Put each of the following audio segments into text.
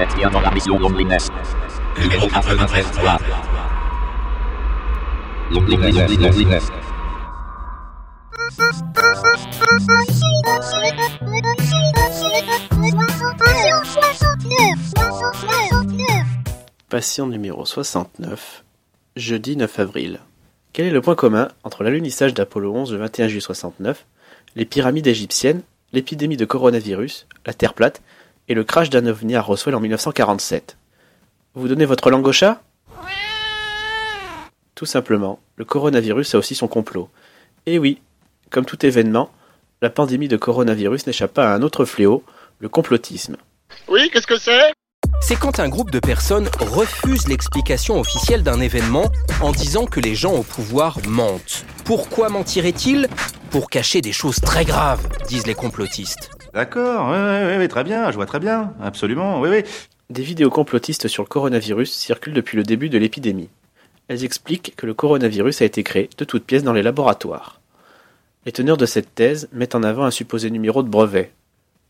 Dans la mission. Numéro 93 Loneliness, loneliness. Patient numéro 69, jeudi 9 avril. Quel est le point commun entre l'alunissage d'Apollo 11 le 21 juillet 69, les pyramides égyptiennes, l'épidémie de coronavirus, la Terre plate et le crash d'un ovni à Roswell en 1947 Vous donnez votre langue au chat? Tout simplement, le coronavirus a aussi son complot. Et oui, comme tout événement, la pandémie de coronavirus n'échappe pas à un autre fléau, le complotisme. Oui, qu'est-ce que c'est? C'est quand un groupe de personnes refuse l'explication officielle d'un événement en disant que les gens au pouvoir mentent. Pourquoi mentiraient-ils? Pour cacher des choses très graves, disent les complotistes. D'accord, oui, oui, oui, très bien, je vois très bien, absolument, oui, oui. Des vidéos complotistes sur le coronavirus circulent depuis le début de l'épidémie. Elles expliquent que le coronavirus a été créé de toutes pièces dans les laboratoires. Les teneurs de cette thèse mettent en avant un supposé numéro de brevet.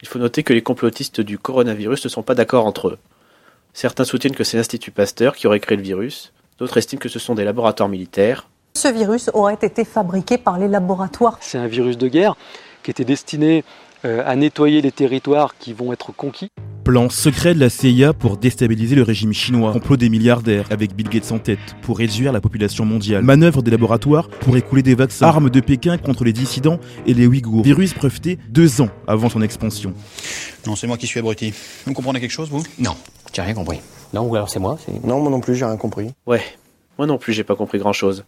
Il faut noter que les complotistes du coronavirus ne sont pas d'accord entre eux. Certains soutiennent que c'est l'Institut Pasteur qui aurait créé le virus, d'autres estiment que ce sont des laboratoires militaires. Ce virus aurait été fabriqué par les laboratoires. C'est un virus de guerre qui était destiné à nettoyer les territoires qui vont être conquis. Plan secret de la CIA pour déstabiliser le régime chinois. Complot des milliardaires avec Bill Gates en tête pour réduire la population mondiale. Manœuvre des laboratoires pour écouler des vaccins. Armes de Pékin contre les dissidents et les Ouïghours. Virus breveté deux ans avant son expansion. Non, c'est moi qui suis abruti. Vous comprenez quelque chose, vous? Non, j'ai rien compris. Non, ou alors c'est moi Non, moi non plus, j'ai rien compris. Ouais, moi non plus j'ai pas compris grand chose.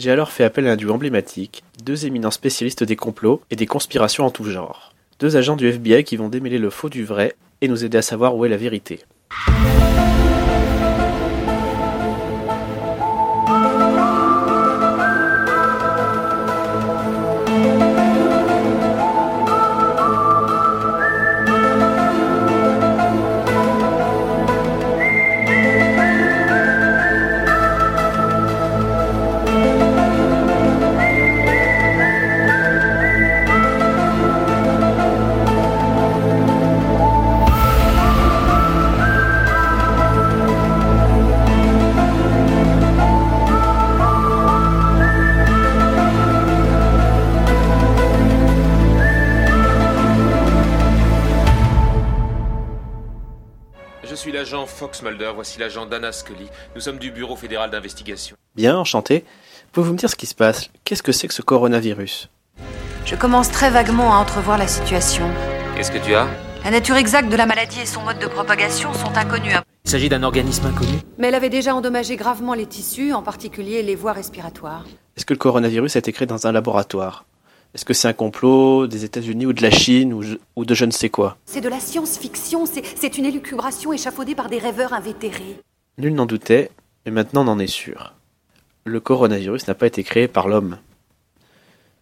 J'ai alors fait appel à un duo emblématique, deux éminents spécialistes des complots et des conspirations en tout genre. Deux agents du FBI qui vont démêler le faux du vrai et nous aider à savoir où est la vérité. L'agent Fox Mulder, voici l'agent Dana Scully. Nous sommes du Bureau fédéral d'investigation. Bien, enchanté. Pouvez-vous me dire ce qui se passe? Qu'est-ce que c'est que ce coronavirus? Je commence très vaguement à entrevoir la situation. Qu'est-ce que tu as? La nature exacte de la maladie et son mode de propagation sont inconnus. à- Il s'agit d'un organisme inconnu Mais elle avait déjà endommagé gravement les tissus, en particulier les voies respiratoires. Est-ce que le coronavirus a été créé dans un laboratoire? Est-ce que c'est un complot des États-Unis ou de la Chine ou, de je ne sais quoi? C'est de la science-fiction, c'est c'est une élucubration échafaudée par des rêveurs invétérés. Nul n'en doutait, mais maintenant on en est sûr. Le coronavirus n'a pas été créé par l'homme.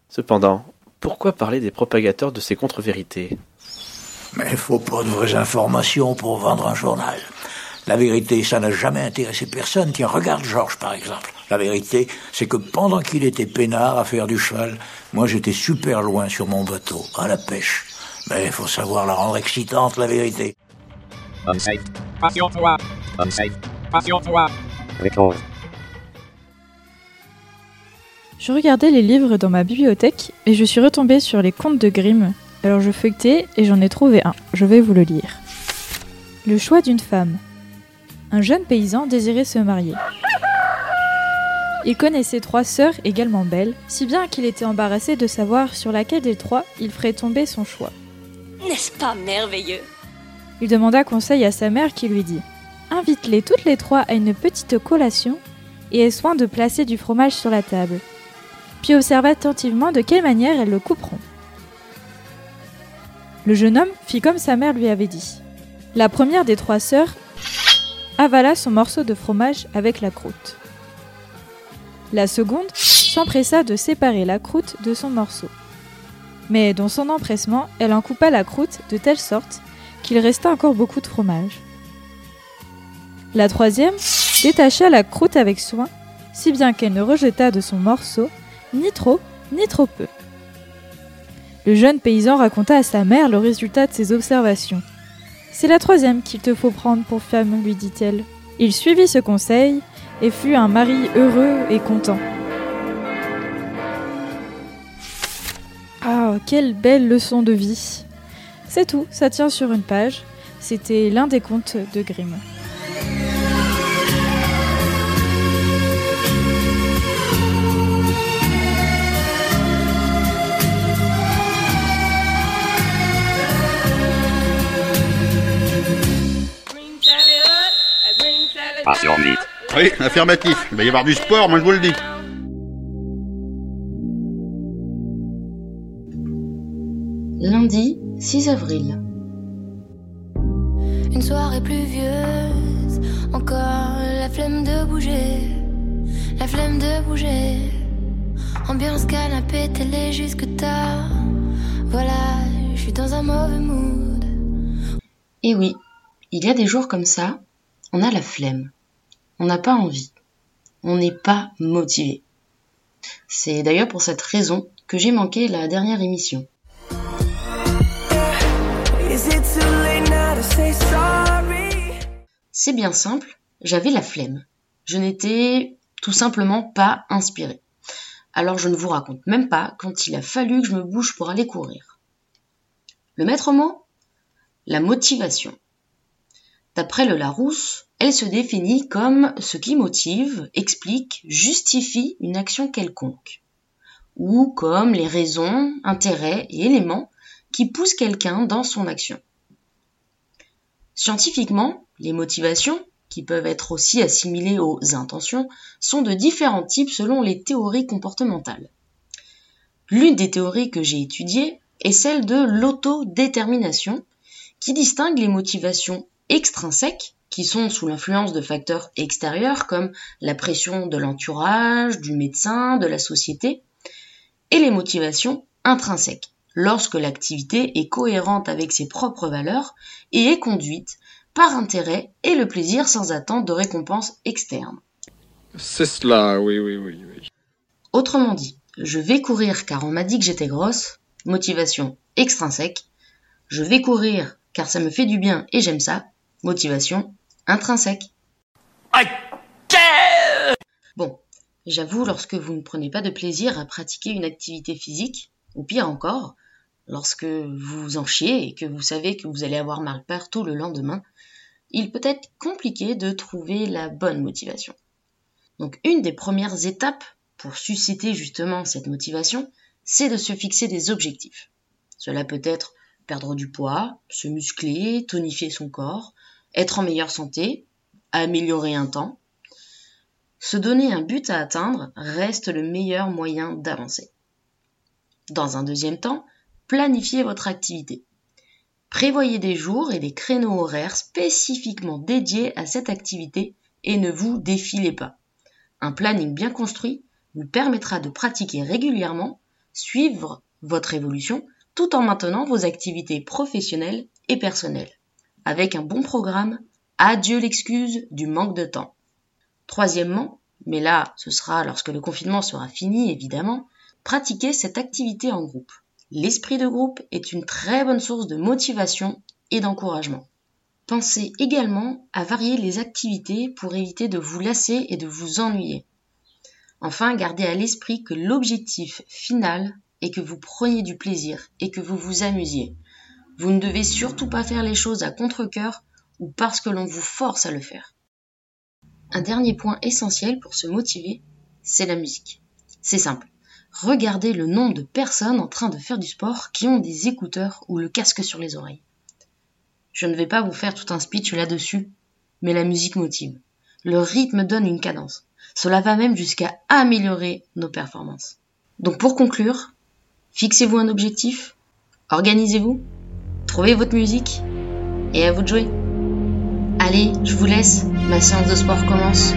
Cependant, pourquoi parler des propagateurs de ces contre-vérités? Mais il faut pas de vraies informations pour vendre un journal. La vérité, ça n'a jamais intéressé personne. Tiens, regarde Georges, par exemple. La vérité, c'est que pendant qu'il était peinard à faire du cheval, moi j'étais super loin sur mon bateau, à la pêche. Mais il faut savoir la rendre excitante, la vérité. Unsafe. Unsafe. Je regardais les livres dans ma bibliothèque et je suis retombée sur les contes de Grimm. Alors je feuilletais et j'en ai trouvé un. Je vais vous le lire. Le choix d'une femme. Un jeune paysan désirait se marier. Il connaissait trois sœurs également belles, si bien qu'il était embarrassé de savoir sur laquelle des trois il ferait tomber son choix. N'est-ce pas merveilleux? Il demanda conseil à sa mère qui lui dit Invite-les toutes les trois à une petite collation et aie soin de placer du fromage sur la table. Puis observe attentivement de quelle manière elles le couperont. Le jeune homme fit comme sa mère lui avait dit. La première des trois sœurs avala son morceau de fromage avec la croûte. La seconde s'empressa de séparer la croûte de son morceau. Mais dans son empressement, elle en coupa la croûte de telle sorte qu'il resta encore beaucoup de fromage. La troisième détacha la croûte avec soin, si bien qu'elle ne rejeta de son morceau ni trop ni trop peu. Le jeune paysan raconta à sa mère le résultat de ses observations. C'est la troisième qu'il te faut prendre pour femme, lui dit-elle. Il suivit ce conseil et fut un mari heureux et content. Ah, quelle belle leçon de vie. C'est tout, ça tient sur une page. C'était l'un des contes de Grimm. Oui, affirmatif. Il va y avoir du sport, moi je vous le dis. Lundi 6 avril. Une soirée pluvieuse, encore la flemme de bouger, la flemme de bouger. Ambiance canapé, télé jusque tard. Voilà, je suis dans un mauvais mood. Et oui, il y a des jours comme ça, on a la flemme. On n'a pas envie. On n'est pas motivé. C'est d'ailleurs pour cette raison que j'ai manqué la dernière émission. C'est bien simple, j'avais la flemme. Je n'étais tout simplement pas inspiré. Alors je ne vous raconte même pas quand il a fallu que je me bouge pour aller courir. Le maître mot? La motivation. D'après le Larousse, elle se définit comme ce qui motive, explique, justifie une action quelconque, ou comme les raisons, intérêts et éléments qui poussent quelqu'un dans son action. Scientifiquement, les motivations, qui peuvent être aussi assimilées aux intentions, sont de différents types selon les théories comportementales. L'une des théories que j'ai étudiées est celle de l'autodétermination, qui distingue les motivations extrinsèques, qui sont sous l'influence de facteurs extérieurs comme la pression de l'entourage, du médecin, de la société, et les motivations intrinsèques, lorsque l'activité est cohérente avec ses propres valeurs et est conduite par intérêt et le plaisir sans attente de récompense externe. C'est cela, oui, oui, oui, oui. Autrement dit, je vais courir car on m'a dit que j'étais grosse, motivation extrinsèque. Je vais courir car ça me fait du bien et j'aime ça, motivation intrinsèque. Bon, j'avoue, lorsque vous ne prenez pas de plaisir à pratiquer une activité physique, ou pire encore, lorsque vous vous en chiez et que vous savez que vous allez avoir mal partout le lendemain, il peut être compliqué de trouver la bonne motivation. Donc une des premières étapes pour susciter justement cette motivation, c'est de se fixer des objectifs. Cela peut être perdre du poids, se muscler, tonifier son corps, être en meilleure santé, améliorer un temps. Se donner un but à atteindre reste le meilleur moyen d'avancer. Dans un deuxième temps, planifiez votre activité. Prévoyez des jours et des créneaux horaires spécifiquement dédiés à cette activité et ne vous défilez pas. Un planning bien construit vous permettra de pratiquer régulièrement, suivre votre évolution tout en maintenant vos activités professionnelles et personnelles. Avec un bon programme, adieu l'excuse du manque de temps. Troisièmement, mais là ce sera lorsque le confinement sera fini évidemment, pratiquez cette activité en groupe. L'esprit de groupe est une très bonne source de motivation et d'encouragement. Pensez également à varier les activités pour éviter de vous lasser et de vous ennuyer. Enfin, gardez à l'esprit que l'objectif final est que vous preniez du plaisir et que vous vous amusiez. Vous ne devez surtout pas faire les choses à contre-coeur ou parce que l'on vous force à le faire. Un dernier point essentiel pour se motiver, c'est la musique. C'est simple regardez le nombre de personnes en train de faire du sport qui ont des écouteurs ou le casque sur les oreilles. Je ne vais pas vous faire tout un speech là-dessus, mais la musique motive. Le rythme donne une cadence. Cela va même jusqu'à améliorer nos performances. Donc pour conclure, fixez-vous un objectif, organisez-vous, trouvez votre musique et à vous de jouer. Allez, je vous laisse, ma séance de sport commence.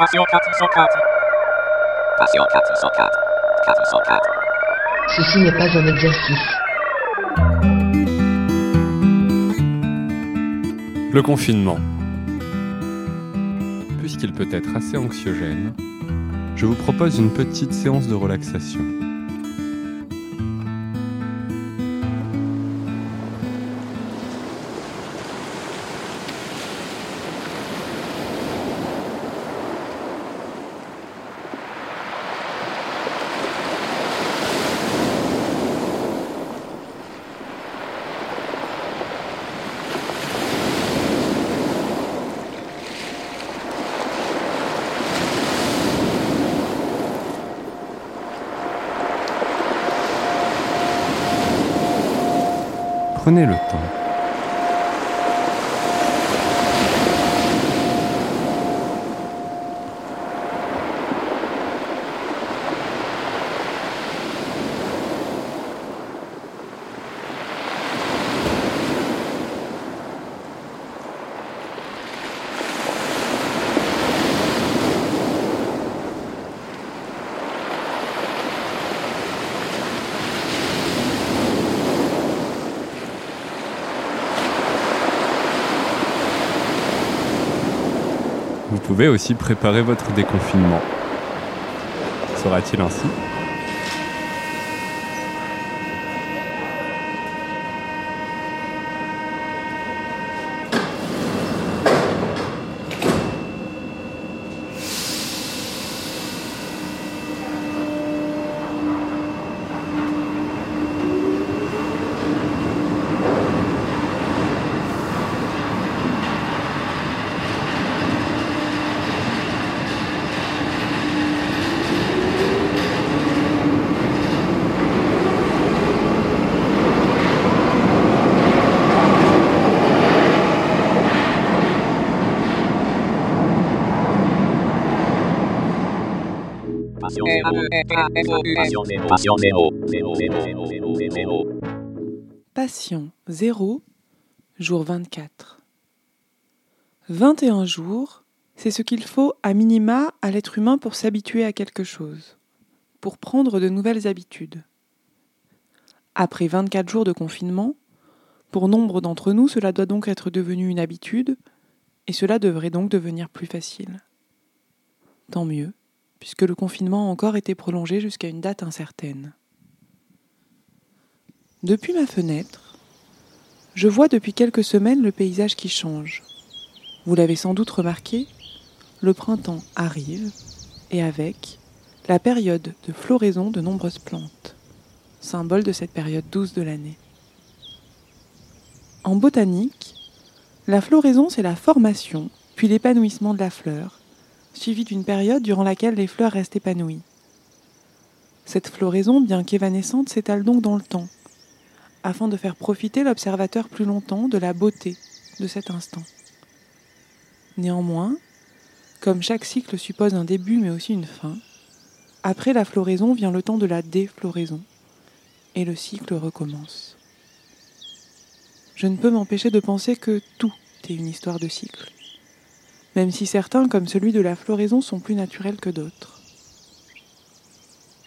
Passion 404. Passion 404. 404. Ceci n'est pas un exercice. Le confinement. Puisqu'il peut être assez anxiogène, je vous propose une petite séance de relaxation. Prenez le temps. Vous pouvez aussi préparer votre déconfinement. Sera-t-il ainsi? Passion 0, jour 24. 21 jours, c'est ce qu'il faut à minima à l'être humain pour s'habituer à quelque chose, pour prendre de nouvelles habitudes. Après 24 jours de confinement, pour nombre d'entre nous, cela doit donc être devenu une habitude, et cela devrait donc devenir plus facile. Tant mieux, puisque le confinement a encore été prolongé jusqu'à une date incertaine. Depuis ma fenêtre, je vois depuis quelques semaines le paysage qui change. Vous l'avez sans doute remarqué, le printemps arrive, et avec la période de floraison de nombreuses plantes, symbole de cette période douce de l'année. En botanique, la floraison, c'est la formation, puis l'épanouissement de la fleur, suivi d'une période durant laquelle les fleurs restent épanouies. Cette floraison, bien qu'évanescente, s'étale donc dans le temps, afin de faire profiter l'observateur plus longtemps de la beauté de cet instant. Néanmoins, comme chaque cycle suppose un début mais aussi une fin, après la floraison vient le temps de la défloraison, et le cycle recommence. Je ne peux m'empêcher de penser que tout est une histoire de cycle, même si certains, comme celui de la floraison, sont plus naturels que d'autres.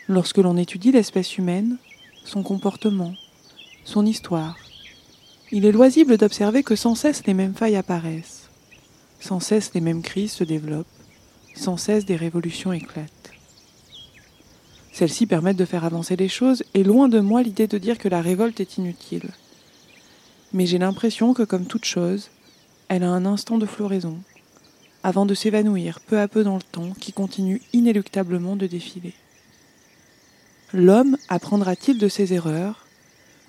Lorsque l'on étudie l'espèce humaine, son comportement, son histoire, il est loisible d'observer que sans cesse les mêmes failles apparaissent, sans cesse les mêmes crises se développent, sans cesse des révolutions éclatent. Celles-ci permettent de faire avancer les choses, et loin de moi l'idée de dire que la révolte est inutile. Mais j'ai l'impression que, comme toute chose, elle a un instant de floraison, avant de s'évanouir peu à peu dans le temps qui continue inéluctablement de défiler. L'homme apprendra-t-il de ses erreurs,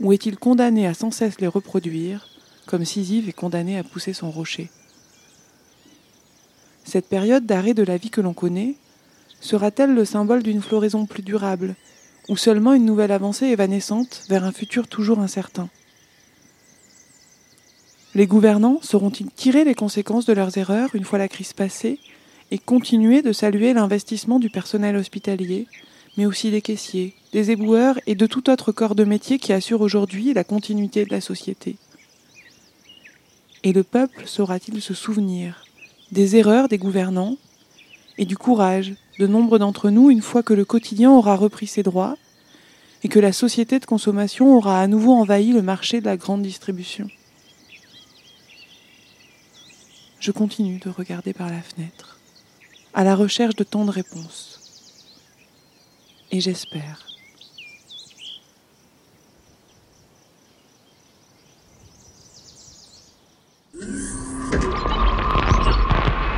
ou est-il condamné à sans cesse les reproduire, comme Sisyphe est condamné à pousser son rocher? Cette période d'arrêt de la vie que l'on connaît sera-t-elle le symbole d'une floraison plus durable, ou seulement une nouvelle avancée évanescente vers un futur toujours incertain? Les gouvernants sauront-ils tirer les conséquences de leurs erreurs une fois la crise passée et continuer de saluer l'investissement du personnel hospitalier, mais aussi des caissiers, des éboueurs et de tout autre corps de métier qui assure aujourd'hui la continuité de la société? Et le peuple saura-t-il se souvenir des erreurs des gouvernants et du courage de nombre d'entre nous une fois que le quotidien aura repris ses droits et que la société de consommation aura à nouveau envahi le marché de la grande distribution? Je continue de regarder par la fenêtre, à la recherche de tant de réponses. Et j'espère.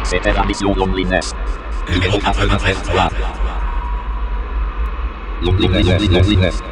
C'était la mission Loneliness. Numéro 93. Loneliness, loneliness.